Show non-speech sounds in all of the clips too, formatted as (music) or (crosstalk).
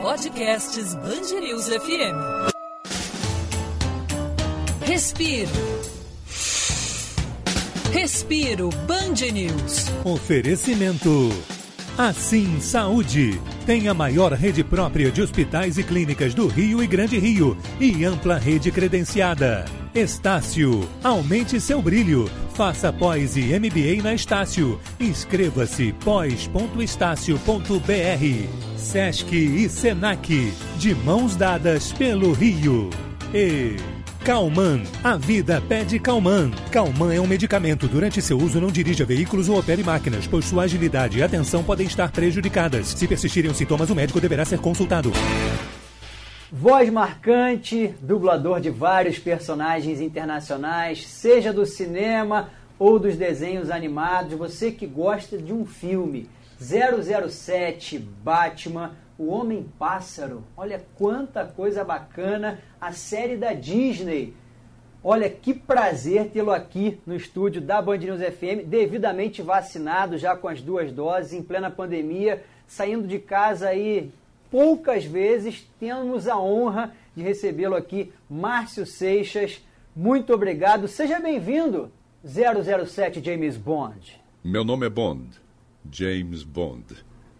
Podcasts Bangerils FM. Respiro. Respiro Band News. Oferecimento. Assim Saúde. Tem a maior rede própria de hospitais e clínicas do Rio e Grande Rio e ampla rede credenciada. Estácio. Aumente seu brilho. Faça pós e MBA na Estácio. Inscreva-se pós.estácio.br. Sesc e Senac. De mãos dadas pelo Rio. E. Calman. A vida pede Calman. Calman é um medicamento. Durante seu uso, não dirija veículos ou opere máquinas, pois sua agilidade e atenção podem estar prejudicadas. Se persistirem os sintomas, o médico deverá ser consultado. Voz marcante, dublador de vários personagens internacionais, seja do cinema ou dos desenhos animados, você que gosta de um filme. 007 Batman o Homem Pássaro. Olha quanta coisa bacana a série da Disney. Olha que prazer tê-lo aqui no estúdio da Band News FM, devidamente vacinado já com as duas doses, em plena pandemia, saindo de casa aí poucas vezes. Temos a honra de recebê-lo aqui, Márcio Seixas. Muito obrigado. Seja bem-vindo, 007 James Bond. Meu nome é Bond, James Bond.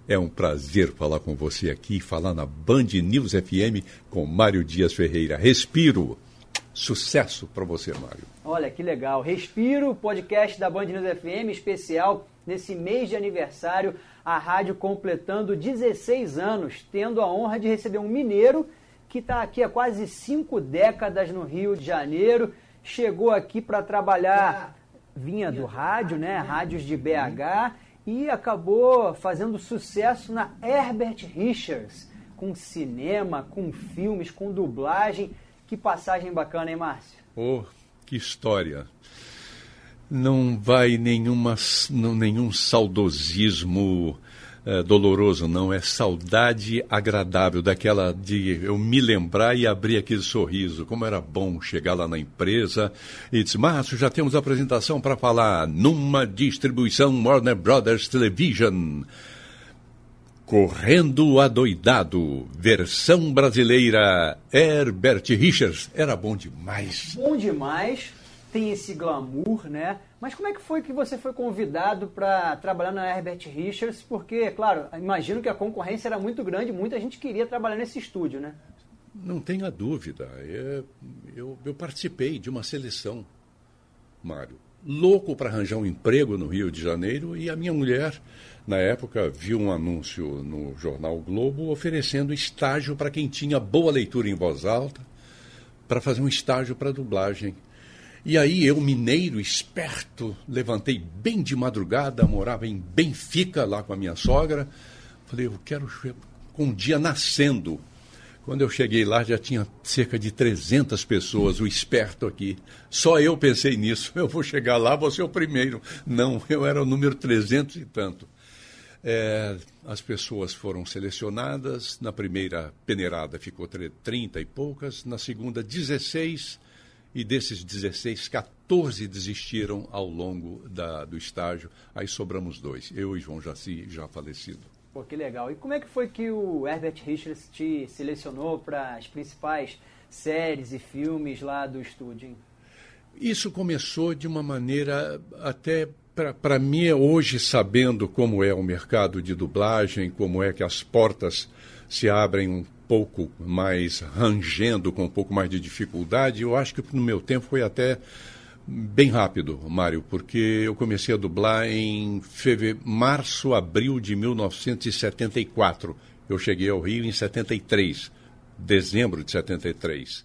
É um prazer falar com você aqui, falar na Band News FM com Mário Dias Ferreira. Respiro. Sucesso para você, Mário. Olha que legal. Respiro, podcast da Band News FM, especial nesse mês de aniversário, a rádio completando 16 anos, tendo a honra de receber um mineiro que está aqui há quase cinco décadas no Rio de Janeiro, chegou aqui para trabalhar, vinha do rádio, né? Rádios de BH e acabou fazendo sucesso na Herbert Richards, com cinema, com filmes, com dublagem. Que passagem bacana, hein, Márcio? Oh, que história! Não vai nenhuma, não, nenhum saudosismo é, doloroso, não. É saudade agradável, daquela de eu me lembrar e abrir aquele sorriso. Como era bom chegar lá na empresa e dizer, Márcio, já temos apresentação para falar numa distribuição Warner Brothers Television. Correndo Adoidado, versão brasileira, Herbert Richards. Era bom demais. Bom demais tem esse glamour, né? Mas como é que foi que você foi convidado para trabalhar na Herbert Richards? Porque, claro, imagino que a concorrência era muito grande, muita gente queria trabalhar nesse estúdio, né? Não tenha dúvida. Eu, eu, eu participei de uma seleção, Mário. Louco para arranjar um emprego no Rio de Janeiro e a minha mulher, na época, viu um anúncio no jornal Globo oferecendo estágio para quem tinha boa leitura em voz alta para fazer um estágio para dublagem e aí eu, mineiro, esperto, levantei bem de madrugada, morava em Benfica, lá com a minha sogra. Falei, eu quero com um dia nascendo. Quando eu cheguei lá, já tinha cerca de 300 pessoas, o esperto aqui. Só eu pensei nisso. (laughs) Eu vou chegar lá, vou ser o primeiro. Não, eu era o número 300 e tanto. É, as pessoas foram selecionadas. Na primeira peneirada ficou 30 e poucas. Na segunda, 16 e desses 16, 14 desistiram ao longo da, do estágio. Aí sobramos dois, eu e João Jaci, já falecido. Pô, que legal. E como é que foi que o Herbert Richards te selecionou para as principais séries e filmes lá do estúdio? Hein? Isso começou de uma maneira até para mim hoje sabendo como é o mercado de dublagem, como é que as portas se abrem um pouco mais rangendo, com um pouco mais de dificuldade. Eu acho que no meu tempo foi até bem rápido, Mário, porque eu comecei a dublar em feve... março, abril de 1974. Eu cheguei ao Rio em 73, dezembro de 73.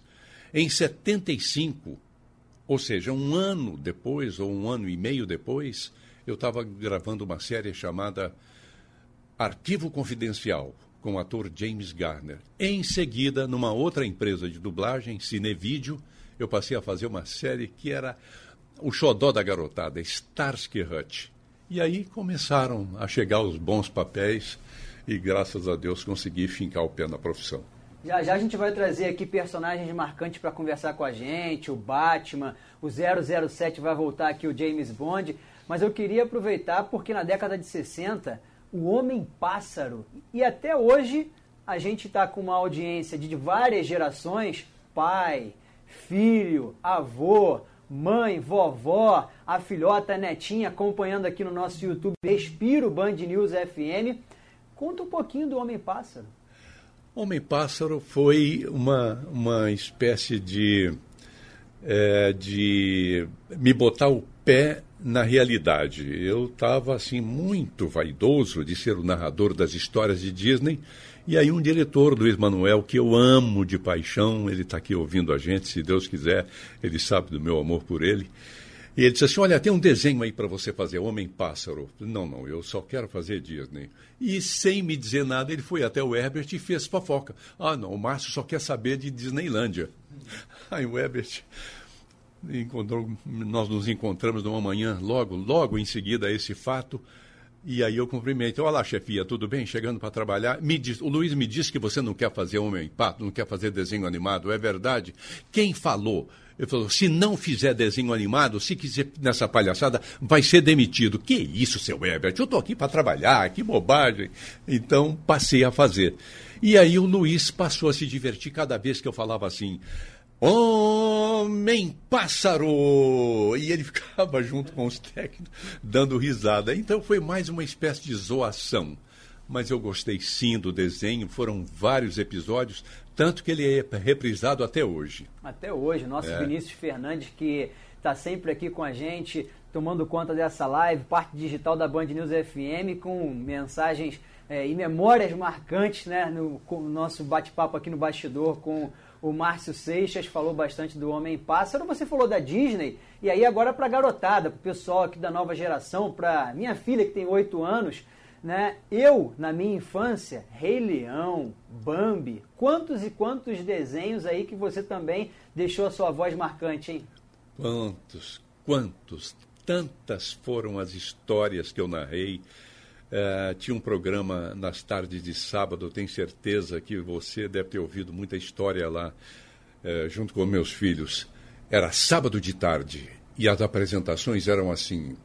Em 75, ou seja, um ano depois, ou um ano e meio depois, eu estava gravando uma série chamada Arquivo Confidencial, com o ator James Garner. Em seguida, numa outra empresa de dublagem, Cinevídeo, eu passei a fazer uma série que era o xodó da garotada, Starsky Hutch. E aí começaram a chegar os bons papéis e, graças a Deus, consegui fincar o pé na profissão. Já já a gente vai trazer aqui personagens marcantes para conversar com a gente, o Batman, o 007 vai voltar aqui, o James Bond. mas eu queria aproveitar porque na década de 60, o Homem-Pássaro, e até hoje a gente está com uma audiência de várias gerações, pai, filho, avô, mãe, vovó, a filhota, a netinha, acompanhando aqui no nosso YouTube Respiro Band News FM. Conta um pouquinho do Homem-Pássaro. Homem-Pássaro foi uma, uma espécie de, é, de me botar o pé na realidade. Eu estava assim muito vaidoso de ser o narrador das histórias de Disney. E aí um diretor, Luiz Manuel, que eu amo de paixão, ele está aqui ouvindo a gente, se Deus quiser, ele sabe do meu amor por ele. E ele disse assim: Olha, tem um desenho aí para você fazer, Homem-Pássaro. Não, não, eu só quero fazer Disney. E sem me dizer nada, ele foi até o Herbert e fez fofoca. Ah, não, o Márcio só quer saber de Disneylândia. (laughs) Aí o Herbert encontrou, nós nos encontramos numa manhã, logo, logo em seguida a esse fato. E aí eu cumprimento. Olá, chefia, tudo bem? Chegando para trabalhar. Me diz, o Luiz me disse que você não quer fazer Homem-Pato, não quer fazer desenho animado. É verdade? Quem falou? Ele falou: se não fizer desenho animado, se quiser nessa palhaçada, vai ser demitido. Que isso, seu Herbert? Eu estou aqui para trabalhar, que bobagem. Então passei a fazer. E aí o Luiz passou a se divertir cada vez que eu falava assim. Homem pássaro! E ele (laughs) ficava junto com os técnicos, dando risada. Então foi mais uma espécie de zoação. Mas eu gostei sim do desenho, foram vários episódios, tanto que ele é reprisado até hoje. Até hoje. Nosso é. Vinícius Fernandes, que está sempre aqui com a gente, tomando conta dessa live, parte digital da Band News FM, com mensagens é, e memórias marcantes, né? No, no nosso bate-papo aqui no bastidor com o Márcio Seixas, falou bastante do Homem-Pássaro. Você falou da Disney, e aí agora para a garotada, para o pessoal aqui da nova geração, para minha filha que tem oito anos né? Eu, na minha infância, Rei Leão, Bambi, quantos e quantos desenhos aí que você também deixou a sua voz marcante, hein? Quantos, quantos, tantas foram as histórias que eu narrei. Uh, tinha um programa nas tardes de sábado, tenho certeza que você deve ter ouvido muita história lá, uh, junto com meus filhos. Era sábado de tarde e as apresentações eram assim: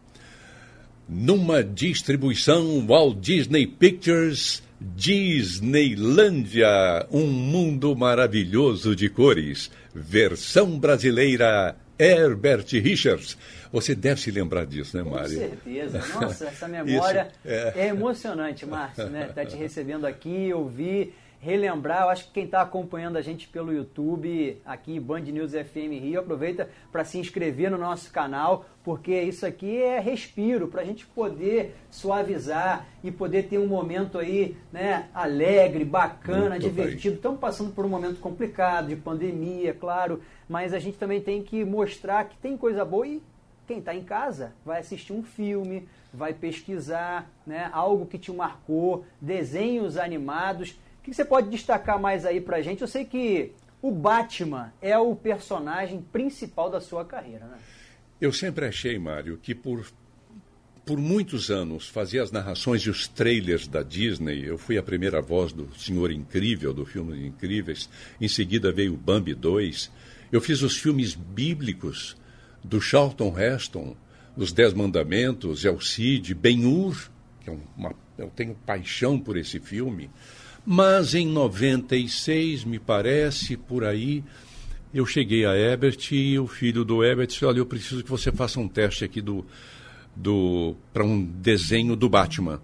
numa distribuição Walt Disney Pictures Disneylândia, um mundo maravilhoso de cores. Versão brasileira Herbert Richards. Você deve se lembrar disso, né, Mário? Com certeza. Nossa, essa (laughs) memória é... é... emocionante, Márcio, né? Tá te recebendo aqui, ouvir relembrar, eu acho que quem está acompanhando a gente pelo YouTube, aqui Band News FM Rio, aproveita para se inscrever no nosso canal, porque isso aqui é respiro, para a gente poder suavizar e poder ter um momento aí né, alegre, bacana, Muito divertido. Estamos passando por um momento complicado, de pandemia, claro, mas a gente também tem que mostrar que tem coisa boa e quem está em casa vai assistir um filme, vai pesquisar né, algo que te marcou, desenhos animados que você pode destacar mais aí pra gente? Eu sei que o Batman é o personagem principal da sua carreira, né? Eu sempre achei, Mário, que por, por muitos anos fazia as narrações e os trailers da Disney. Eu fui a primeira voz do Senhor Incrível, do filme Incríveis. Em seguida veio Bambi 2. Eu fiz os filmes bíblicos do Charlton Heston, Os Dez Mandamentos, El Cid, Ben-Hur, que é eu tenho paixão por esse filme. Mas em 96, me parece, por aí, eu cheguei a Ebert e o filho do Ebert disse, olha, eu preciso que você faça um teste aqui do, do para um desenho do Batman.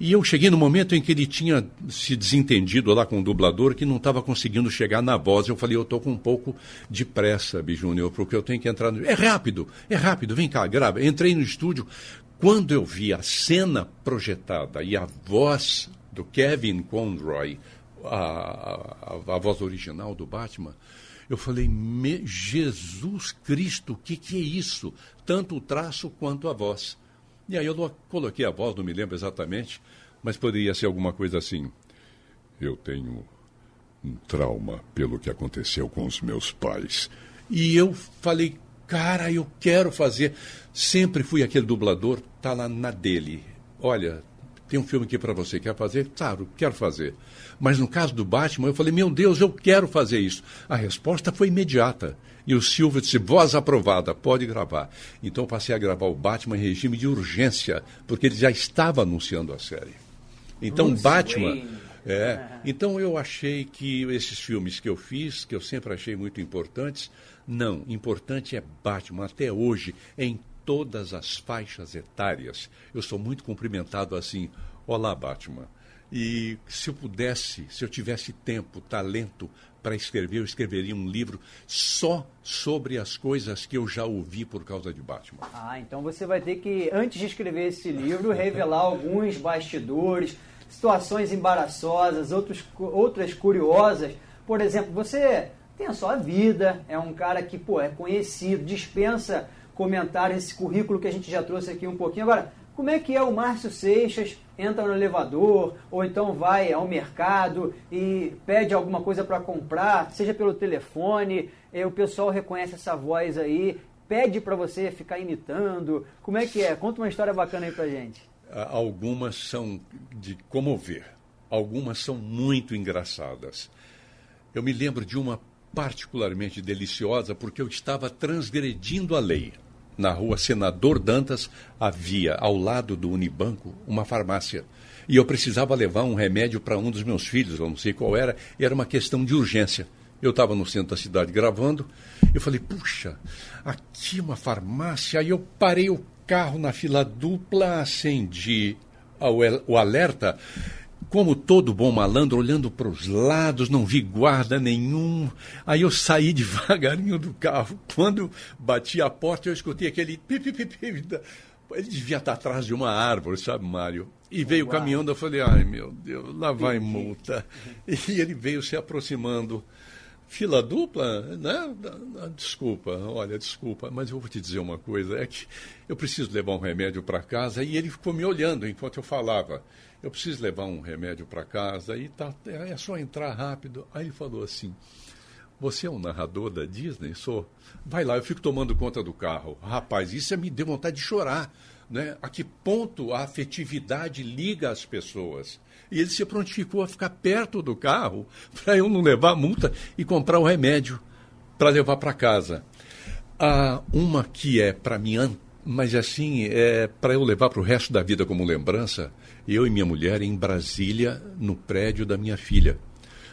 E eu cheguei no momento em que ele tinha se desentendido lá com o dublador, que não estava conseguindo chegar na voz. Eu falei, eu estou com um pouco de pressa, Bijúnior, porque eu tenho que entrar no... É rápido, é rápido, vem cá, grava. Entrei no estúdio. Quando eu vi a cena projetada e a voz do Kevin Conroy, a, a, a voz original do Batman, eu falei, Jesus Cristo, o que, que é isso? Tanto o traço quanto a voz. E aí eu coloquei a voz, não me lembro exatamente, mas poderia ser alguma coisa assim. Eu tenho um trauma pelo que aconteceu com os meus pais. E eu falei, cara, eu quero fazer. Sempre fui aquele dublador, tá lá na dele. Olha, tem um filme aqui para você, quer fazer? Claro, quero fazer. Mas no caso do Batman, eu falei, meu Deus, eu quero fazer isso. A resposta foi imediata. E o Silvio disse: voz aprovada, pode gravar. Então eu passei a gravar o Batman em regime de urgência, porque ele já estava anunciando a série. Então, Bruce Batman. Wayne. É, então eu achei que esses filmes que eu fiz, que eu sempre achei muito importantes, não, importante é Batman até hoje, em todas as faixas etárias. Eu sou muito cumprimentado assim: Olá, Batman. E se eu pudesse, se eu tivesse tempo, talento para escrever, eu escreveria um livro só sobre as coisas que eu já ouvi por causa de Batman. Ah, então você vai ter que, antes de escrever esse livro, revelar alguns bastidores, situações embaraçosas, outros, outras curiosas. Por exemplo, você tem a sua vida, é um cara que pô, é conhecido, dispensa comentários, esse currículo que a gente já trouxe aqui um pouquinho. Agora, como é que é o Márcio Seixas entra no elevador ou então vai ao mercado e pede alguma coisa para comprar, seja pelo telefone, e o pessoal reconhece essa voz aí, pede para você ficar imitando. Como é que é? Conta uma história bacana aí pra gente. Ah, Algumas são de comover, algumas são muito engraçadas. Eu me lembro de uma particularmente deliciosa porque eu estava transgredindo a lei. Na rua Senador Dantas havia, ao lado do Unibanco, uma farmácia. E eu precisava levar um remédio para um dos meus filhos, eu não sei qual era, e era uma questão de urgência. Eu estava no centro da cidade gravando, eu falei, puxa, aqui uma farmácia. Aí eu parei o carro na fila dupla, acendi o alerta. Como todo bom malandro, olhando para os lados, não vi guarda nenhum. Aí eu saí (laughs) devagarinho do carro. Quando bati a porta, eu escutei aquele Ele devia estar atrás de uma árvore, sabe, Mário? E veio Uau. caminhando, eu falei, ai meu Deus, lá vai multa. (laughs) E ele veio se aproximando. Fila dupla, né? Desculpa, olha, desculpa, mas eu vou te dizer uma coisa, é que eu preciso levar um remédio para casa e ele ficou me olhando enquanto eu falava. Eu preciso levar um remédio para casa e tá, é só entrar rápido. Aí ele falou assim: Você é um narrador da Disney? Sou. Vai lá, eu fico tomando conta do carro. Rapaz, isso me deu vontade de chorar. Né? A que ponto a afetividade liga as pessoas? E ele se prontificou a ficar perto do carro (laughs) para eu não levar multa e comprar o remédio para levar para casa. Há uma que é para mim, mas assim, é para eu levar para o resto da vida como lembrança, eu e minha mulher em Brasília, no prédio da minha filha.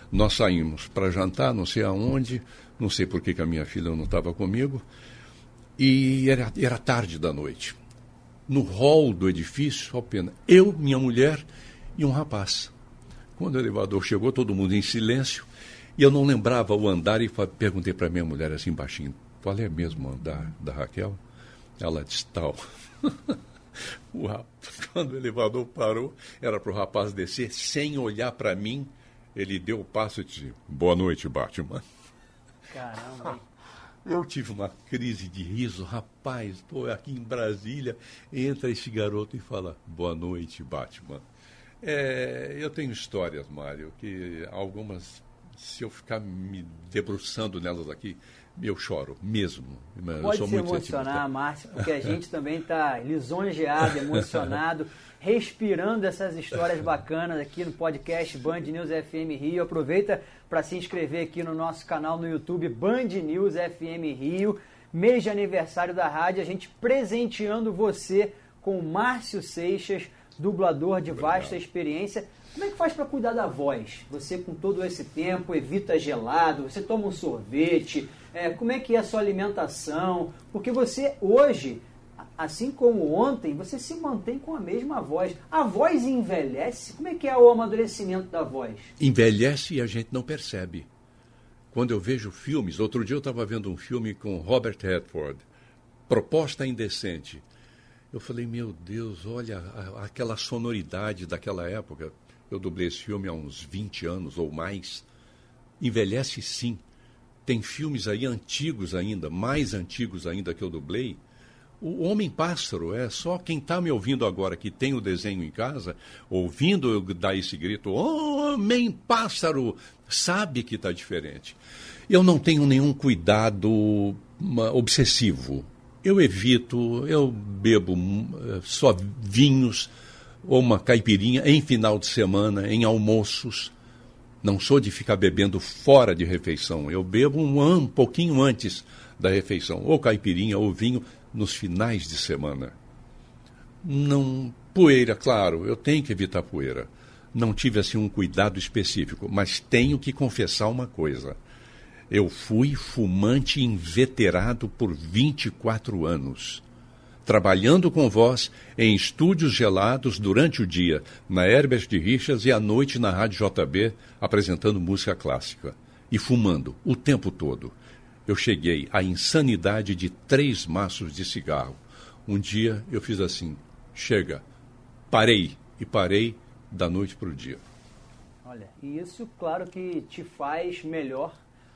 Nós saímos para jantar, não sei aonde, não sei por que, que a minha filha não estava comigo, e era, era tarde da noite. No hall do edifício, apenas eu, minha mulher e um rapaz. Quando o elevador chegou, todo mundo em silêncio, e eu não lembrava o andar, e perguntei para minha mulher assim baixinho, qual é mesmo o andar da Raquel? Ela disse, tal. (laughs) O rap- (laughs) Quando o elevador parou, era para o rapaz descer, sem olhar para mim, ele deu o passo e disse, boa noite, Batman. Caramba. (laughs) Eu tive uma crise de riso, rapaz, estou aqui em Brasília, entra esse garoto e fala, boa noite, Batman. É, eu tenho histórias, Mário, que algumas, se eu ficar me debruçando nelas aqui, eu choro mesmo. Eu Pode sou se muito emocionar, sentimental. Márcio, porque a gente (laughs) também está lisonjeado, emocionado, (laughs) respirando essas histórias bacanas aqui no podcast Band News FM Rio. Aproveita para se inscrever aqui no nosso canal no YouTube Band News FM Rio. Mês de aniversário da rádio, a gente presenteando você com Márcio Seixas, dublador de vasta experiência. Como é que faz para cuidar da voz? Você com todo esse tempo evita gelado, você toma um sorvete, é, como é que é a sua alimentação? Porque você hoje, assim como ontem, você se mantém com a mesma voz. A voz envelhece? Como é que é o amadurecimento da voz? envelhece e a gente não percebe. Quando eu vejo filmes, outro dia eu estava vendo um filme com Robert Redford, Proposta Indecente. Eu falei, meu Deus, olha aquela sonoridade daquela época. Eu dublei esse filme há uns 20 anos ou mais. Envelhece sim. Tem filmes aí antigos ainda, mais antigos ainda que eu dublei. O Homem-Pássaro é só quem está me ouvindo agora, que tem o desenho em casa, ouvindo eu dar esse grito, Homem-Pássaro, sabe que está diferente. Eu não tenho nenhum cuidado obsessivo. Eu evito, eu bebo eh, só vinhos ou uma caipirinha em final de semana, em almoços. Não sou de ficar bebendo fora de refeição. Eu bebo um, um pouquinho antes da refeição, ou caipirinha ou vinho nos finais de semana. Não poeira, claro, eu tenho que evitar poeira. Não tive assim um cuidado específico, mas tenho que confessar uma coisa. Eu fui fumante inveterado por 24 anos trabalhando com voz em estúdios gelados durante o dia, na Herbert de Richas e à noite na Rádio JB, apresentando música clássica. E fumando o tempo todo. Eu cheguei à insanidade de três maços de cigarro. Um dia eu fiz assim: chega, parei. E parei da noite para o dia. Olha, e isso, claro que te faz melhor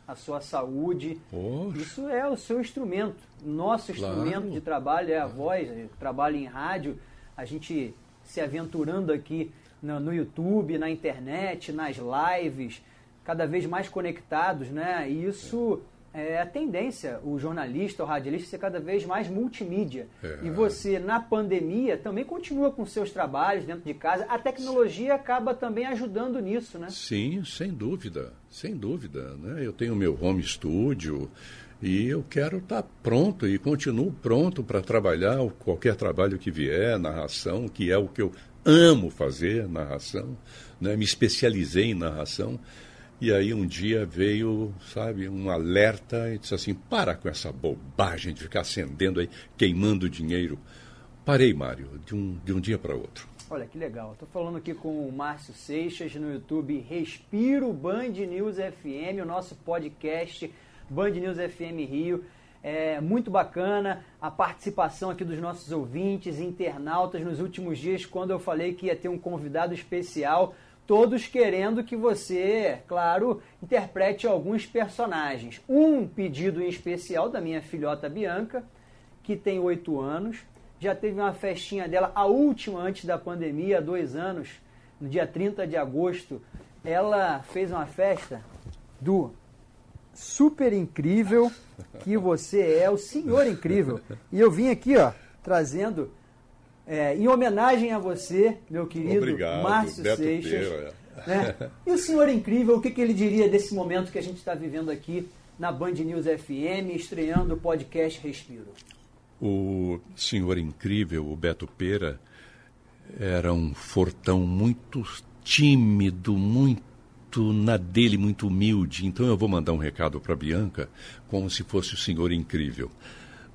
a sua saúde. Poxa. Isso é o seu instrumento. Nosso Claro. instrumento de trabalho é a voz, trabalho em rádio, a gente se aventurando aqui no, no YouTube, na internet, nas lives, cada vez mais conectados, né? E isso é a tendência, o jornalista, o radialista ser cada vez mais multimídia. É. E você, na pandemia, também continua com seus trabalhos dentro de casa. A tecnologia acaba também ajudando nisso, né? Sim, sem dúvida, sem dúvida. Né? Eu tenho meu home studio e eu quero estar pronto e continuo pronto para trabalhar qualquer trabalho que vier, narração, que é o que eu amo fazer, narração. Né? Me especializei em narração. E aí um dia veio, sabe, um alerta e disse assim, para com essa bobagem de ficar acendendo aí, queimando dinheiro. Parei, Mário, de um, de um dia para outro. Olha que legal. Estou falando aqui com o Márcio Seixas no YouTube Respiro Band News FM, o nosso podcast Band News FM Rio. É muito bacana a participação aqui dos nossos ouvintes, internautas nos últimos dias, quando eu falei que ia ter um convidado especial, todos querendo que você, claro, interprete alguns personagens. Um pedido em especial da minha filhota Bianca, que tem oito anos, já teve uma festinha dela, a última antes da pandemia, há dois anos, no dia 30 de agosto. Ela fez uma festa do super incrível que você é, o senhor incrível. E eu vim aqui, ó, trazendo, é, em homenagem a você, meu querido Obrigado, Márcio Beto Seixas. Peira. né? E o senhor incrível, o que, que ele diria desse momento que a gente está vivendo aqui na Band News FM, estreando o podcast Respiro? O senhor incrível, o Beto Pera, era um fortão muito tímido, muito na dele, muito humilde. Então eu vou mandar um recado para Bianca, como se fosse o senhor incrível.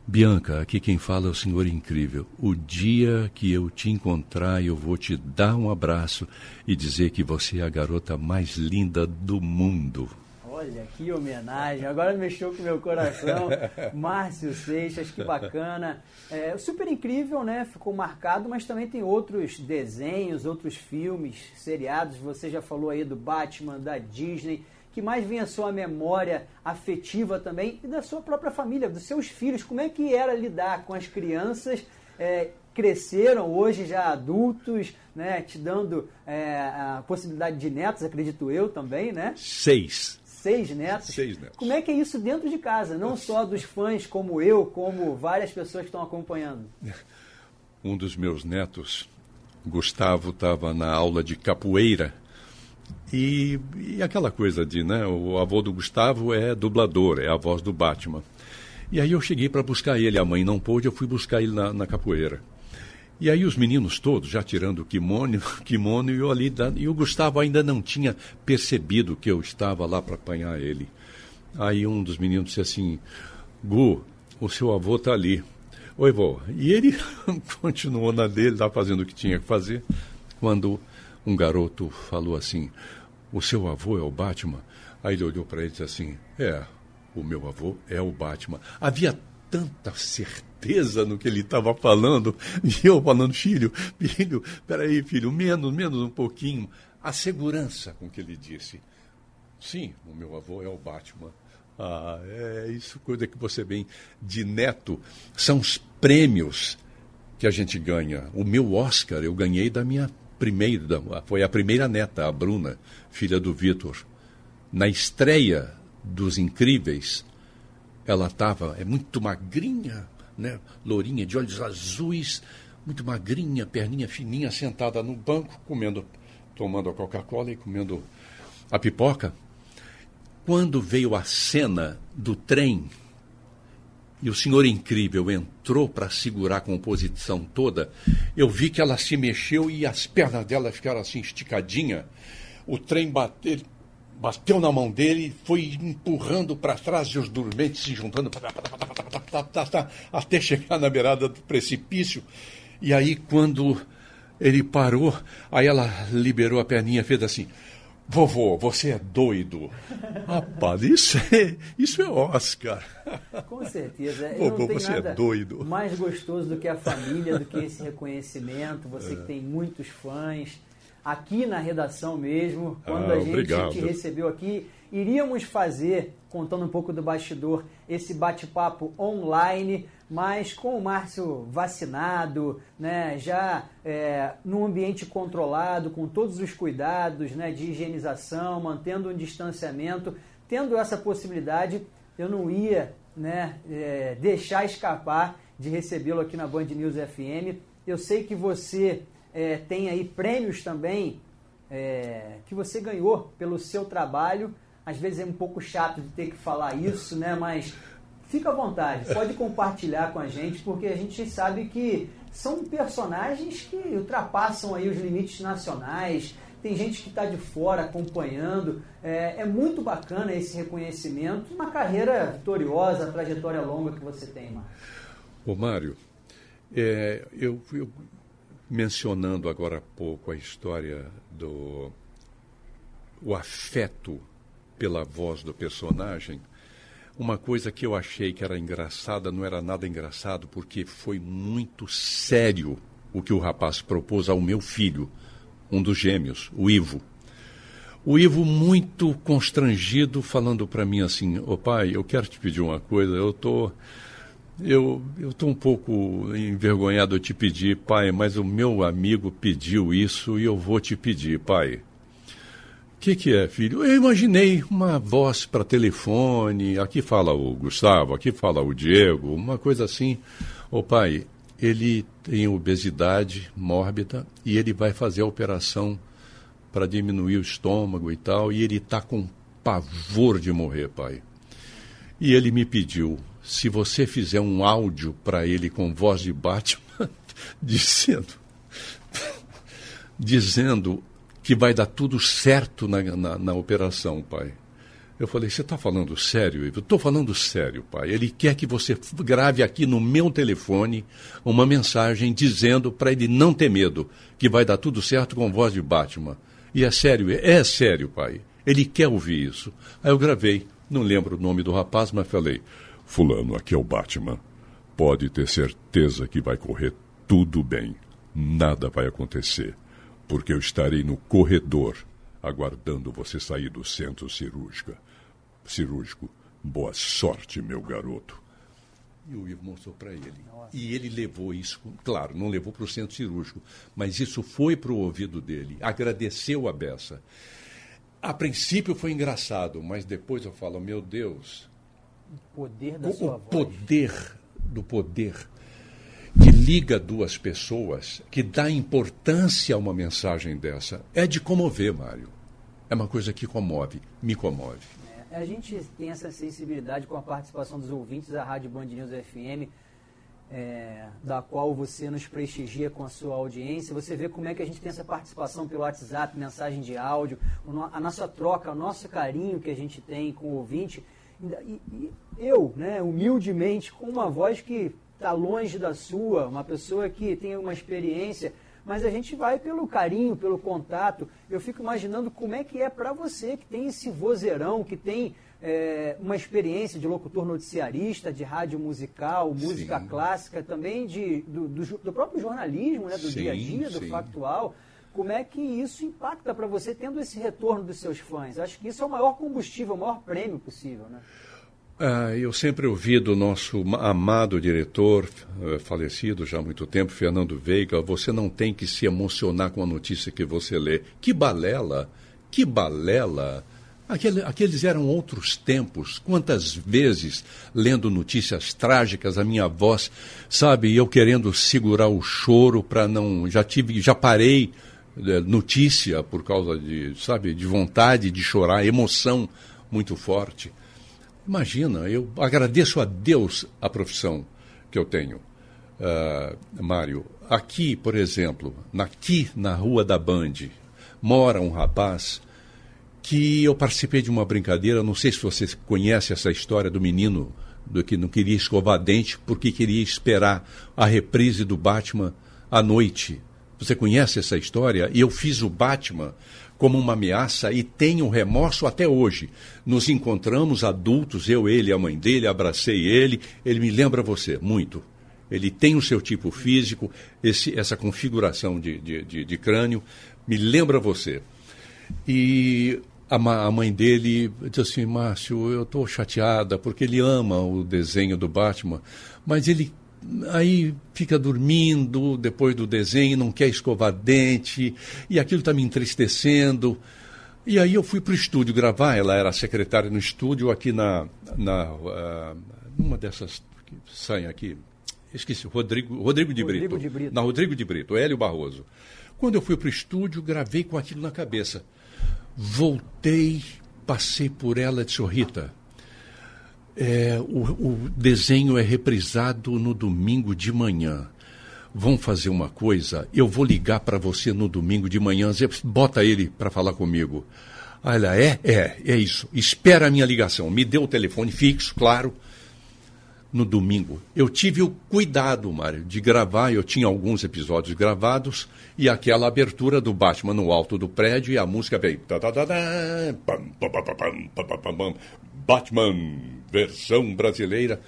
Bianca, aqui quem fala é o senhor incrível. O dia que eu te encontrar, eu vou te dar um abraço e dizer que você é a garota mais linda do mundo. Olha que homenagem, agora mexeu com meu coração. (laughs) Márcio Seixas, que bacana. É, super incrível, né? Ficou marcado, mas também tem outros desenhos, outros filmes, seriados. Você já falou aí do Batman, da Disney. Que mais vem a sua memória afetiva também e da sua própria família, dos seus filhos. Como é que era lidar com as crianças? é, cresceram hoje já adultos, né? Te dando é, a possibilidade de netos, acredito eu também, né? Seis. seis netos. Seis netos. Como é que é isso dentro de casa? Não só dos fãs como eu, como várias pessoas que estão acompanhando. um dos meus netos, Gustavo, estava na aula de capoeira. E, e aquela coisa de, né? O avô do Gustavo é dublador, é a voz do Batman. E aí eu cheguei para buscar ele, a mãe não pôde, eu fui buscar ele na, na capoeira. E aí os meninos todos já tirando o kimono, (laughs) kimono e eu ali, e o Gustavo ainda não tinha percebido que eu estava lá para apanhar ele. Aí um dos meninos disse assim, Gu, o seu avô está ali. Oi, vô. E ele (laughs) continuou na dele, lá fazendo o que tinha que fazer, quando um garoto falou assim, o seu avô é o Batman? Aí ele olhou para ele e disse assim, é, o meu avô é o Batman. Havia tanta certeza no que ele estava falando, (laughs) e eu falando, filho, filho, peraí, filho, menos, menos um pouquinho. A segurança com que ele disse, sim, o meu avô é o Batman. Ah, é isso, coisa que você vem de neto, são os prêmios que a gente ganha. O meu Oscar eu ganhei da minha primeira, foi a primeira neta, a Bruna, filha do Vitor. Na estreia dos Incríveis, ela estava é muito magrinha, né? Lourinha, de olhos azuis, muito magrinha, perninha fininha, sentada no banco, comendo, tomando a Coca-Cola e comendo a pipoca, quando veio a cena do trem e o senhor incrível entrou para segurar a composição toda, eu vi que ela se mexeu e as pernas dela ficaram assim esticadinha. O trem bateu, bateu na mão dele, foi empurrando para trás e os dormentes se juntando até chegar na beirada do precipício. E aí, quando ele parou, aí ela liberou a perninha, fez assim. Vovô, você é doido. Rapaz, isso é, isso é Oscar. Com certeza. Vovô, não tem você é doido. mais gostoso do que a família, do que esse reconhecimento. Você É. que tem muitos fãs. Aqui na redação mesmo, quando Ah, a gente obrigado. te recebeu aqui, iríamos fazer, contando um pouco do bastidor, esse bate-papo online, mas com o Márcio vacinado, né, já é, num ambiente controlado, com todos os cuidados né, de higienização, mantendo um distanciamento, tendo essa possibilidade, eu não ia né, é, deixar escapar de recebê-lo aqui na Band News FM. Eu sei que você é, tem aí prêmios também é, que você ganhou pelo seu trabalho. Às vezes é um pouco chato de ter que falar isso, né? Mas fica à vontade, pode (laughs) compartilhar com a gente, porque a gente sabe que são personagens que ultrapassam aí os limites nacionais. Tem gente que está de fora acompanhando. É, é muito bacana esse reconhecimento. Uma carreira vitoriosa, trajetória longa que você tem, Marcos. Ô, Mário, é, eu, eu mencionando agora há pouco a história do o afeto pela voz do personagem, uma coisa que eu achei que era engraçada não era nada engraçado porque foi muito sério o que o rapaz propôs ao meu filho, um dos gêmeos, o Ivo. O Ivo muito constrangido falando para mim assim: "Ô pai, eu quero te pedir uma coisa, eu tô eu tô um pouco envergonhado de te pedir, pai, mas o meu amigo pediu isso e eu vou te pedir, pai." O que, que é, filho? Eu imaginei uma voz para telefone. Aqui fala o Gustavo, aqui fala o Diego, uma coisa assim. Ô pai, ele tem obesidade mórbida e ele vai fazer a operação para diminuir o estômago e tal, e ele está com pavor de morrer, pai. E ele me pediu, se você fizer um áudio para ele com voz de Batman, (laughs) dizendo, dizendo que vai dar tudo certo na, na, na operação, pai. Eu falei, você está falando sério, Ivo? Estou falando sério, pai. Ele quer que você grave aqui no meu telefone uma mensagem dizendo para ele não ter medo, que vai dar tudo certo com voz de Batman. E é sério, é sério, pai. Ele quer ouvir isso. Aí eu gravei, não lembro o nome do rapaz, mas falei, Fulano, aqui é o Batman. Pode ter certeza que vai correr tudo bem. Nada vai acontecer, porque eu estarei no corredor aguardando você sair do centro cirúrgico. Cirúrgico. Boa sorte, meu garoto. E o Ivo mostrou para ele. E ele levou isso, claro, não levou para o centro cirúrgico, mas isso foi para o ouvido dele. Agradeceu a beça. A princípio foi engraçado, mas depois eu falo, meu Deus, O poder da o, sua o voz. poder do poder que liga duas pessoas, que dá importância a uma mensagem dessa, é de comover, Mário. É uma coisa que comove, me comove. É, A gente tem essa sensibilidade com a participação dos ouvintes da Rádio Band News FM, é, da qual você nos prestigia com a sua audiência. Você vê como é que a gente tem essa participação pelo WhatsApp, mensagem de áudio, a nossa troca, o nosso carinho que a gente tem com o ouvinte. E, e eu, né, humildemente, com uma voz que está longe da sua, uma pessoa que tem uma experiência mas a gente vai pelo carinho, pelo contato. Eu fico imaginando como é que é para você que tem esse vozeirão, que tem é, uma experiência de locutor noticiarista, de rádio musical, música Sim. clássica, também de, do, do do próprio jornalismo, né, do Sim, dia a dia, do sim. factual. Como é que isso impacta para você tendo esse retorno dos seus fãs? Acho que isso é o maior combustível, o maior prêmio possível, né? Ah, eu sempre ouvi do nosso ma- amado diretor, eh, falecido já há muito tempo, Fernando Veiga, você não tem que se emocionar com a notícia que você lê. Que balela, que balela. Aquele, aqueles eram outros tempos. Quantas vezes, lendo notícias trágicas, a minha voz, sabe, eu querendo segurar o choro para não. Já tive, já parei é, notícia por causa de, sabe, de vontade de chorar, emoção muito forte. Imagina, eu agradeço a Deus a profissão que eu tenho, uh, Mário. Aqui, por exemplo, aqui na Rua da Band, mora um rapaz que eu participei de uma brincadeira, não sei se você conhece essa história do menino do que não queria escovar dente porque queria esperar a reprise do Batman à noite. Você conhece essa história? Eu fiz o Batman como uma ameaça e tenho remorso até hoje. Nos encontramos adultos, eu, ele, a mãe dele, abracei ele. Ele me lembra você, muito. Ele tem o seu tipo físico, esse, essa configuração de, de, de, de crânio, me lembra você. E a, a, mãe dele disse assim: Márcio, eu estou chateada porque ele ama o desenho do Batman, mas ele aí fica dormindo depois do desenho, não quer escovar dente, e aquilo está me entristecendo. E aí eu fui para o estúdio gravar, ela era secretária no estúdio aqui na, na uh, numa dessas que saem aqui, esqueci, Rodrigo, Rodrigo de Brito. Rodrigo de Brito. Na Rodrigo de Brito, Hélio Barroso. Quando eu fui para o estúdio, gravei com aquilo na cabeça. Voltei, passei por ela e disse, oh, Rita, é, o, o desenho é reprisado no domingo de manhã. Vão fazer uma coisa, eu vou ligar para você no domingo de manhã, bota ele para falar comigo. Olha, é? É, é isso. Espera a minha ligação. Me deu o telefone fixo, claro no domingo. Eu tive o cuidado, Mário, de gravar, eu tinha alguns episódios gravados, e aquela abertura do Batman no alto do prédio, e a música veio. Batman, versão brasileira.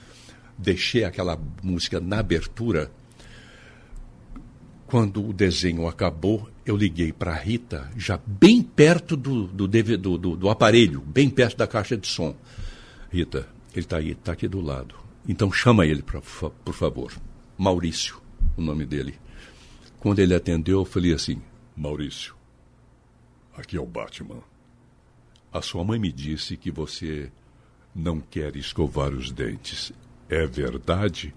Deixei aquela música na abertura. Quando o desenho acabou, eu liguei para a Rita, já bem perto do, do, do, do, aparelho, bem perto da caixa de som. Rita, ele está aí, está aqui do lado então chama ele, pra, por favor. Maurício, o nome dele. Quando ele atendeu, eu falei assim: Maurício, aqui é o Batman. A sua mãe me disse que você não quer escovar os dentes. É verdade?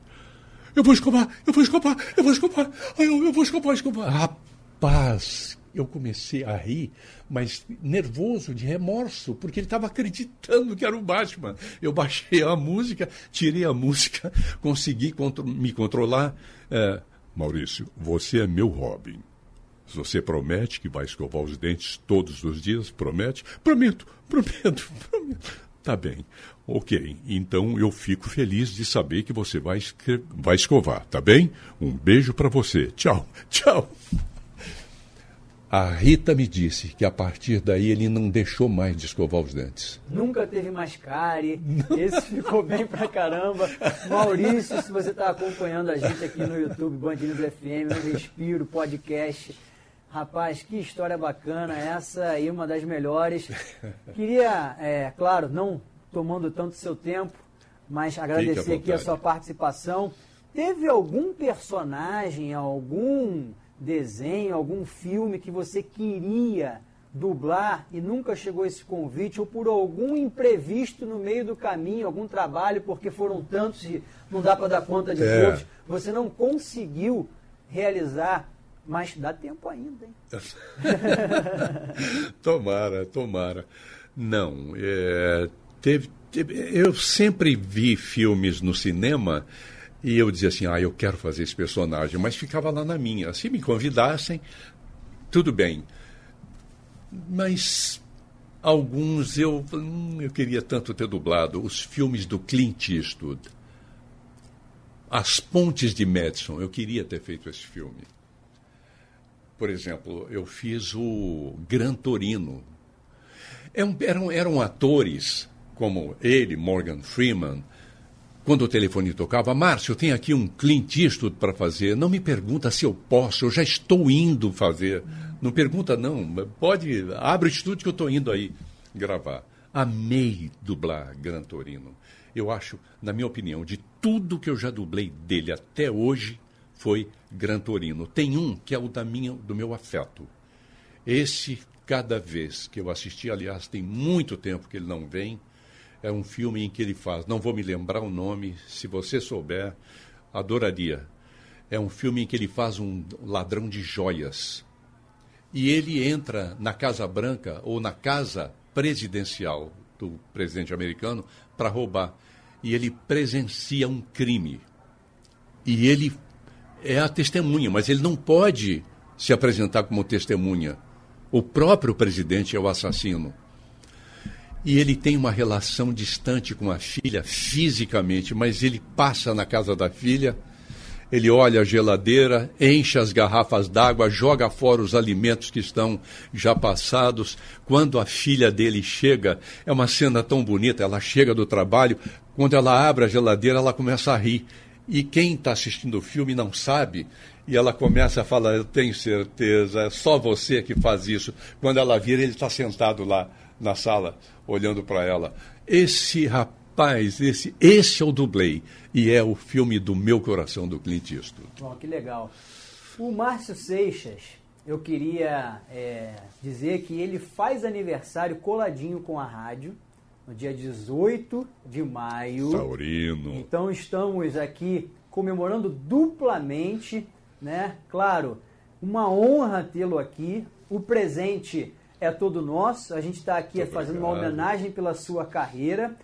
Eu vou escovar, eu vou escovar, eu vou escovar, eu, eu vou escovar, escovar. Rapaz, eu comecei a rir, mas nervoso, de remorso, porque ele estava acreditando que era o Batman. Eu baixei a música, tirei a música, (laughs) consegui contro me controlar. É, Maurício, você é meu Robin. Você promete que vai escovar os dentes todos os dias? Promete? Prometo, prometo, (laughs) prometo. Tá bem. Ok, então eu fico feliz de saber que você vai, vai escovar, tá bem? Um beijo para você. Tchau, (laughs) tchau. A Rita me disse que a partir daí ele não deixou mais de escovar os dentes. Nunca teve mais cárie. Esse ficou bem pra caramba. Maurício, se você está acompanhando a gente aqui no YouTube, Band News FM, no Respiro, podcast. Rapaz, que história bacana essa aí, uma das melhores. Queria, é, claro, não tomando tanto seu tempo, mas agradecer aqui a sua participação. Teve algum personagem, algum desenho, algum filme que você queria dublar e nunca chegou esse convite, ou por algum imprevisto no meio do caminho, algum trabalho, porque foram tantos e não dá para dar conta de é. todos, você não conseguiu realizar, mas dá tempo ainda, hein? (laughs) tomara, tomara. Não, é, teve, teve, eu sempre vi filmes no cinema e eu dizia assim, ah, eu quero fazer esse personagem, mas ficava lá na minha. Se me convidassem, tudo bem. Mas alguns eu, hum, eu queria tanto ter dublado. Os filmes do Clint Eastwood. As Pontes de Madison, eu queria ter feito esse filme. Por exemplo, eu fiz o Gran Torino. Eram, eram, eram atores como ele, Morgan Freeman, quando o telefone tocava, Márcio, tem aqui um Clint Eastwood para fazer. Não me pergunta se eu posso, eu já estou indo fazer. Não pergunta, não. Pode, abre o estúdio que eu estou indo aí gravar. Amei dublar Gran Torino. Eu acho, na minha opinião, de tudo que eu já dublei dele até hoje, foi Gran Torino. Tem um que é o da minha, do meu afeto. Esse, cada vez que eu assisti, aliás, tem muito tempo que ele não vem, é um filme em que ele faz, não vou me lembrar o nome, se você souber, adoraria. É um filme em que ele faz um ladrão de joias. e ele entra na Casa Branca ou na casa presidencial do presidente americano para roubar. E ele presencia um crime. E ele é a testemunha, mas ele não pode se apresentar como testemunha. O próprio presidente é o assassino. E ele tem uma relação distante com a filha, fisicamente, mas ele passa na casa da filha, ele olha a geladeira, enche as garrafas d'água, joga fora os alimentos que estão já passados. Quando a filha dele chega, é uma cena tão bonita, ela chega do trabalho, quando ela abre a geladeira, ela começa a rir. E quem está assistindo o filme não sabe, e ela começa a falar: Eu tenho certeza, é só você que faz isso. Quando ela vira, ele está sentado lá na sala, olhando para ela. Esse rapaz, esse, esse é o dublê. E é o filme do meu coração, do Clint Eastwood. Bom, que legal. O Márcio Seixas, eu queria é, dizer que ele faz aniversário coladinho com a rádio, no dia 18 de maio. Taurino. Então estamos aqui comemorando duplamente, né? Claro, uma honra tê-lo aqui. O presente é todo nosso. A gente está aqui Muito fazendo uma obrigado. homenagem pela sua carreira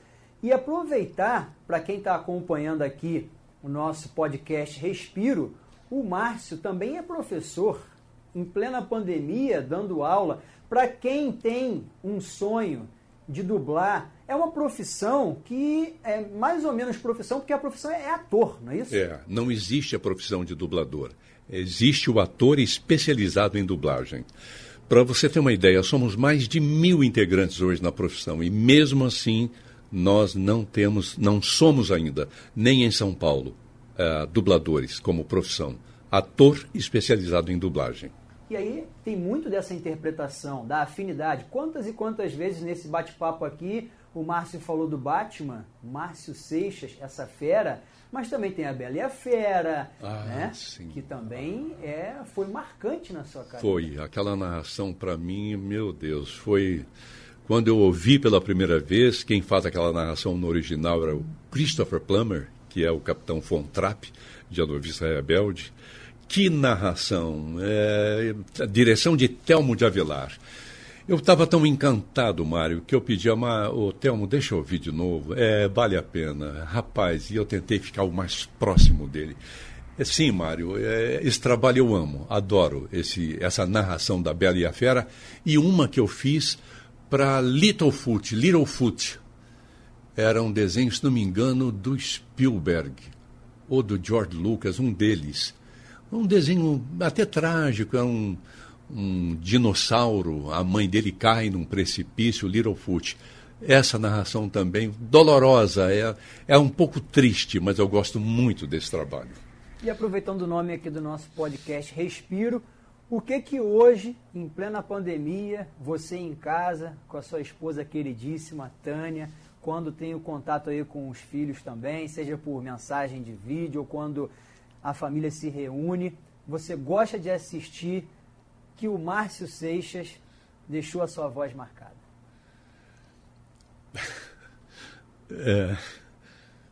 e aproveitar para quem está acompanhando aqui o nosso podcast Respiro. O Márcio também é professor em plena pandemia, dando aula. Para quem tem um sonho de dublar, é uma profissão que é mais ou menos profissão, porque a profissão é ator, não é isso? É, não existe a profissão de dublador. Existe o ator especializado em dublagem. Para você ter uma ideia, somos mais de mil integrantes hoje na profissão e mesmo assim nós não temos, não somos ainda, nem em São Paulo, eh, dubladores como profissão. Ator especializado em dublagem. E aí tem muito dessa interpretação, da afinidade. Quantas e quantas vezes nesse bate-papo aqui o Márcio falou do Batman, Márcio Seixas, essa fera, mas também tem a Bela e a Fera, Ah, né? sim. Que também é, foi marcante na sua carreira. Foi, aquela narração para mim, meu Deus, foi quando eu ouvi pela primeira vez, quem faz aquela narração no original era o Christopher Plummer, que é o capitão Von Trapp de A Noviça Rebelde. Que narração! É, a direção de Telmo de Avelar. Eu estava tão encantado, Mário, que eu pedi a Ma... Ô, Telmo, deixa eu ouvir de novo. É, vale a pena. Rapaz, e eu tentei ficar o mais próximo dele. É, Sim, Mário, é, esse trabalho eu amo, adoro esse, essa narração da Bela e a Fera. E uma que eu fiz para Littlefoot, Littlefoot. Era um desenho, se não me engano, do Spielberg ou do George Lucas, um deles. Um desenho até trágico, é um, um dinossauro, a mãe dele cai num precipício, Littlefoot. Essa narração também dolorosa, é, é um pouco triste, mas eu gosto muito desse trabalho. E aproveitando o nome aqui do nosso podcast Respiro, o que que hoje, em plena pandemia, você em casa, com a sua esposa queridíssima, Tânia, quando tem o contato aí com os filhos também, seja por mensagem de vídeo ou quando a família se reúne, você gosta de assistir que o Márcio Seixas deixou a sua voz marcada? (laughs) É,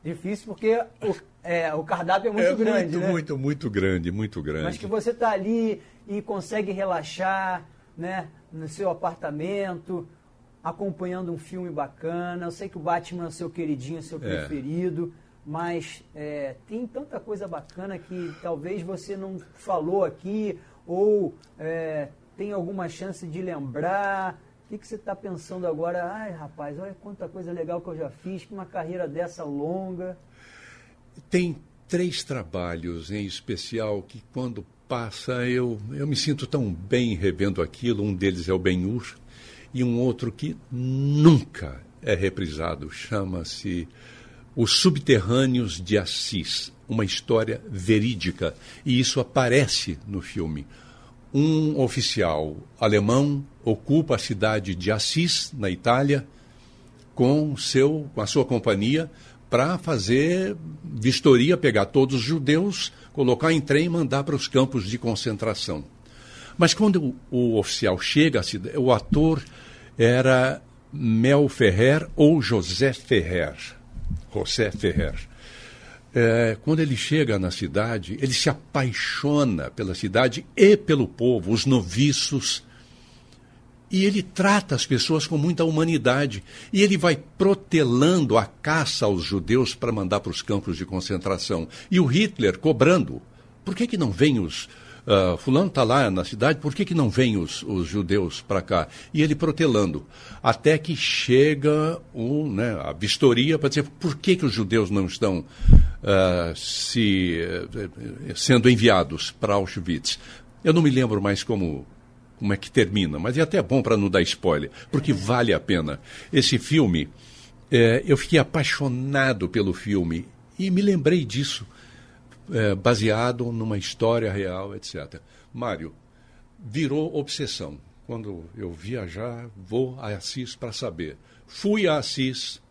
Difícil porque o, é, o cardápio é muito grande, muito, né? muito, muito grande, muito grande. Mas que você está ali e consegue relaxar, né, no seu apartamento, acompanhando um filme bacana. Eu sei que o Batman é o seu queridinho, é o seu É. preferido, mas é, tem tanta coisa bacana que talvez você não falou aqui ou é, tem alguma chance de lembrar. O que, que você está pensando agora? Ai, rapaz, olha quanta coisa legal que eu já fiz, que uma carreira dessa longa. Tem três trabalhos em especial que, quando passa, eu, eu me sinto tão bem revendo aquilo. Um deles é o Ben-Hur e um outro que nunca é reprisado. Chama-se Os Subterrâneos de Assis, uma história verídica. E isso aparece no filme. Um oficial alemão ocupa a cidade de Assis, na Itália, com, seu, com a sua companhia para fazer vistoria, pegar todos os judeus, colocar em trem e mandar para os campos de concentração. Mas quando o, o oficial chega o ator era Mel Ferrer ou José Ferrer. José Ferrer. é, quando ele chega na cidade, ele se apaixona pela cidade e pelo povo, os noviços. E ele trata as pessoas com muita humanidade. E ele vai protelando a caça aos judeus para mandar para os campos de concentração. E o Hitler cobrando. Por que, que não vem os, Uh, fulano está lá na cidade, por que, que não vem os, os judeus para cá? E ele protelando. Até que chega um, né, a vistoria para dizer por que, que os judeus não estão uh, se, uh, sendo enviados para Auschwitz. Eu não me lembro mais como, como é que termina, mas é até bom para não dar spoiler, porque vale a pena. Esse filme, eh, eu fiquei apaixonado pelo filme e me lembrei disso é, baseado numa história real, etc. Mário, virou obsessão. Quando eu viajar, vou a Assis para saber. Fui a Assis,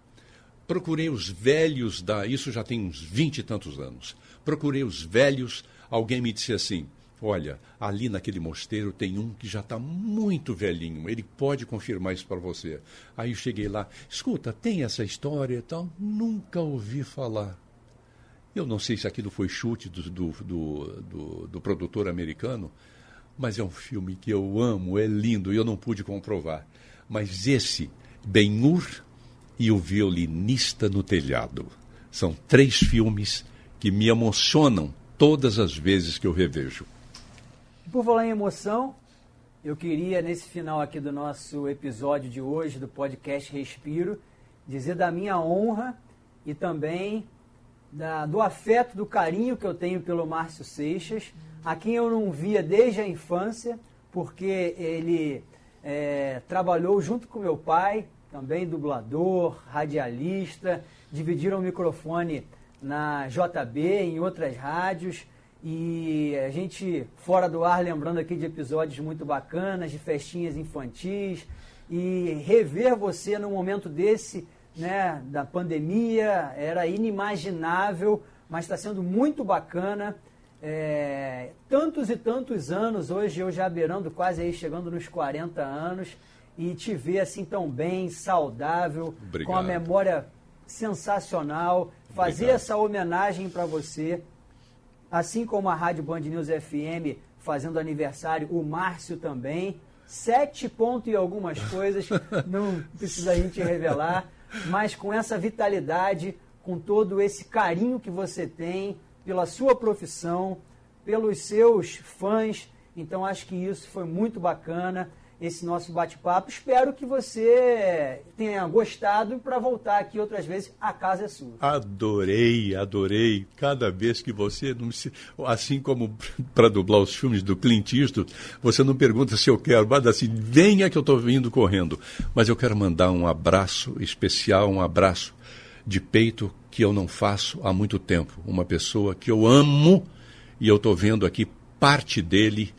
procurei os velhos da. Isso já tem uns vinte e tantos anos. Procurei os velhos, alguém me disse assim: Olha, ali naquele mosteiro tem um que já está muito velhinho, ele pode confirmar isso para você. Aí eu cheguei lá, escuta, tem essa história e tal? Nunca ouvi falar. Eu não sei se aquilo foi chute do, do, do, do, do produtor americano, mas é um filme que eu amo, é lindo e eu não pude comprovar. Mas esse, Ben-Hur e o Violinista no Telhado, são três filmes que me emocionam todas as vezes que eu revejo. Por falar em emoção, eu queria, nesse final aqui do nosso episódio de hoje, do podcast Respiro, dizer da minha honra e também da, do afeto, do carinho que eu tenho pelo Márcio Seixas, a quem eu não via desde a infância, porque ele é, trabalhou junto com meu pai, também dublador, radialista, dividiram o microfone na JB, em outras rádios, e a gente, fora do ar, lembrando aqui de episódios muito bacanas, de festinhas infantis, e rever você num momento desse né, da pandemia, era inimaginável, mas está sendo muito bacana. É, tantos e tantos anos, hoje eu já beirando quase aí, chegando nos 40 anos, e te ver assim tão bem, saudável, Obrigado. com a memória sensacional, fazer Obrigado. essa homenagem para você, assim como a Rádio Band News FM fazendo aniversário, o Márcio também, sete pontos e algumas coisas, não precisa a gente revelar mas com essa vitalidade, com todo esse carinho que você tem pela sua profissão, pelos seus fãs. Então acho que isso foi muito bacana esse nosso bate-papo. Espero que você tenha gostado para voltar aqui outras vezes. A casa é sua. Adorei, adorei. Cada vez que você, assim como (laughs) para dublar os filmes do Clint Eastwood, você não pergunta se eu quero, mas assim, venha que eu estou vindo correndo. Mas eu quero mandar um abraço especial, um abraço de peito que eu não faço há muito tempo. Uma pessoa que eu amo e eu estou vendo aqui parte dele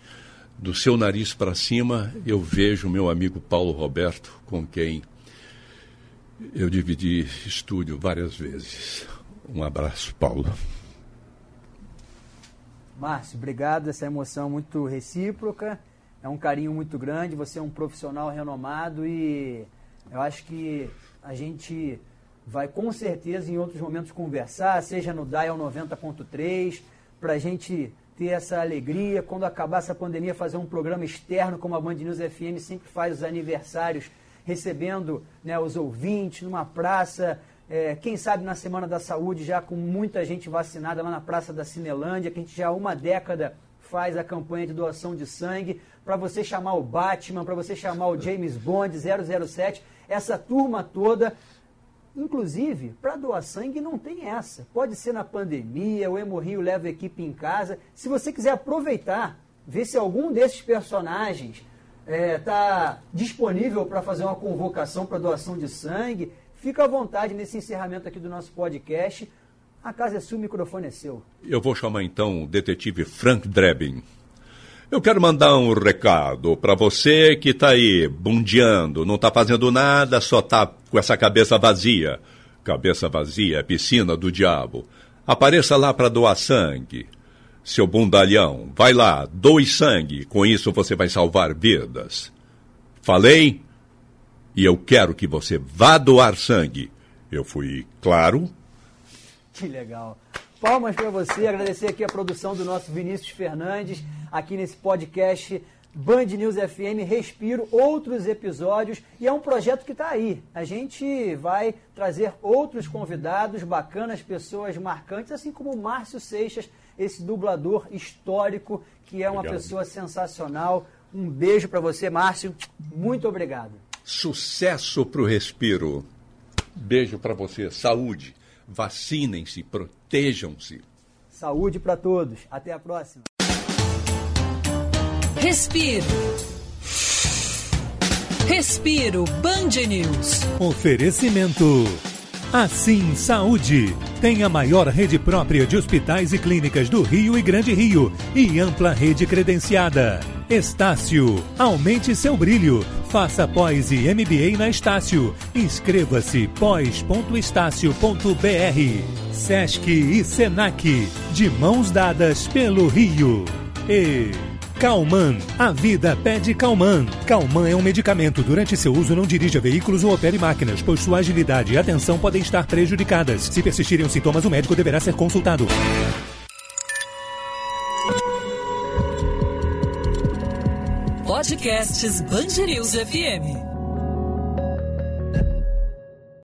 do seu nariz para cima, eu vejo meu amigo Paulo Roberto, com quem eu dividi estúdio várias vezes. Um abraço, Paulo. Márcio, obrigado. Essa emoção muito recíproca. É um carinho muito grande. Você é um profissional renomado e eu acho que a gente vai com certeza em outros momentos conversar, seja no Dial 90.3, para a gente ter essa alegria. Quando acabar essa pandemia, fazer um programa externo, como a Band News FM sempre faz os aniversários, recebendo né, os ouvintes numa praça. É, quem sabe na Semana da Saúde, já com muita gente vacinada lá na Praça da Cinelândia, que a gente já há uma década faz a campanha de doação de sangue, para você chamar o Batman, para você chamar o James Bond 007, essa turma toda Inclusive, para doar sangue não tem essa. Pode ser na pandemia, o Hemorrio leva a equipe em casa. Se você quiser aproveitar, ver se algum desses personagens está é, tá disponível para fazer uma convocação para doação de sangue, fica à vontade nesse encerramento aqui do nosso podcast. A casa é sua, o microfone é seu. Eu vou chamar então o detetive Frank Drebin. Eu quero mandar um recado para você que está aí bundeando, não está fazendo nada, só está com essa cabeça vazia. Cabeça vazia é piscina do diabo. Apareça lá para doar sangue. Seu bundalhão, vai lá, doe sangue. Com isso você vai salvar vidas. Falei? E eu quero que você vá doar sangue. Eu fui claro? Que legal. Palmas para você, agradecer aqui a produção do nosso Vinícius Fernandes, aqui nesse podcast Band News FM Respiro, outros episódios, e é um projeto que está aí. A gente vai trazer outros convidados bacanas, pessoas marcantes, assim como o Márcio Seixas, esse dublador histórico, que é uma Obrigado. pessoa sensacional. Um beijo para você, Márcio. Muito obrigado. Sucesso para o Respiro. Beijo para você. Saúde. Vacinem-se, protejam-se. Saúde para todos. Até a próxima. Respiro. Respiro Band News. Oferecimento. Assim Saúde. Tem a maior rede própria de hospitais e clínicas do Rio e Grande Rio e ampla rede credenciada. Estácio. Aumente seu brilho. Faça pós e MBA na Estácio. Inscreva-se pós.estácio.br. Sesc e Senac. De mãos dadas pelo Rio. E Calman, a vida pede Calman. Calman é um medicamento. Durante seu uso, não dirija veículos ou opere máquinas, pois sua agilidade e atenção podem estar prejudicadas. Se persistirem os sintomas, o médico deverá ser consultado. Podcasts News FM.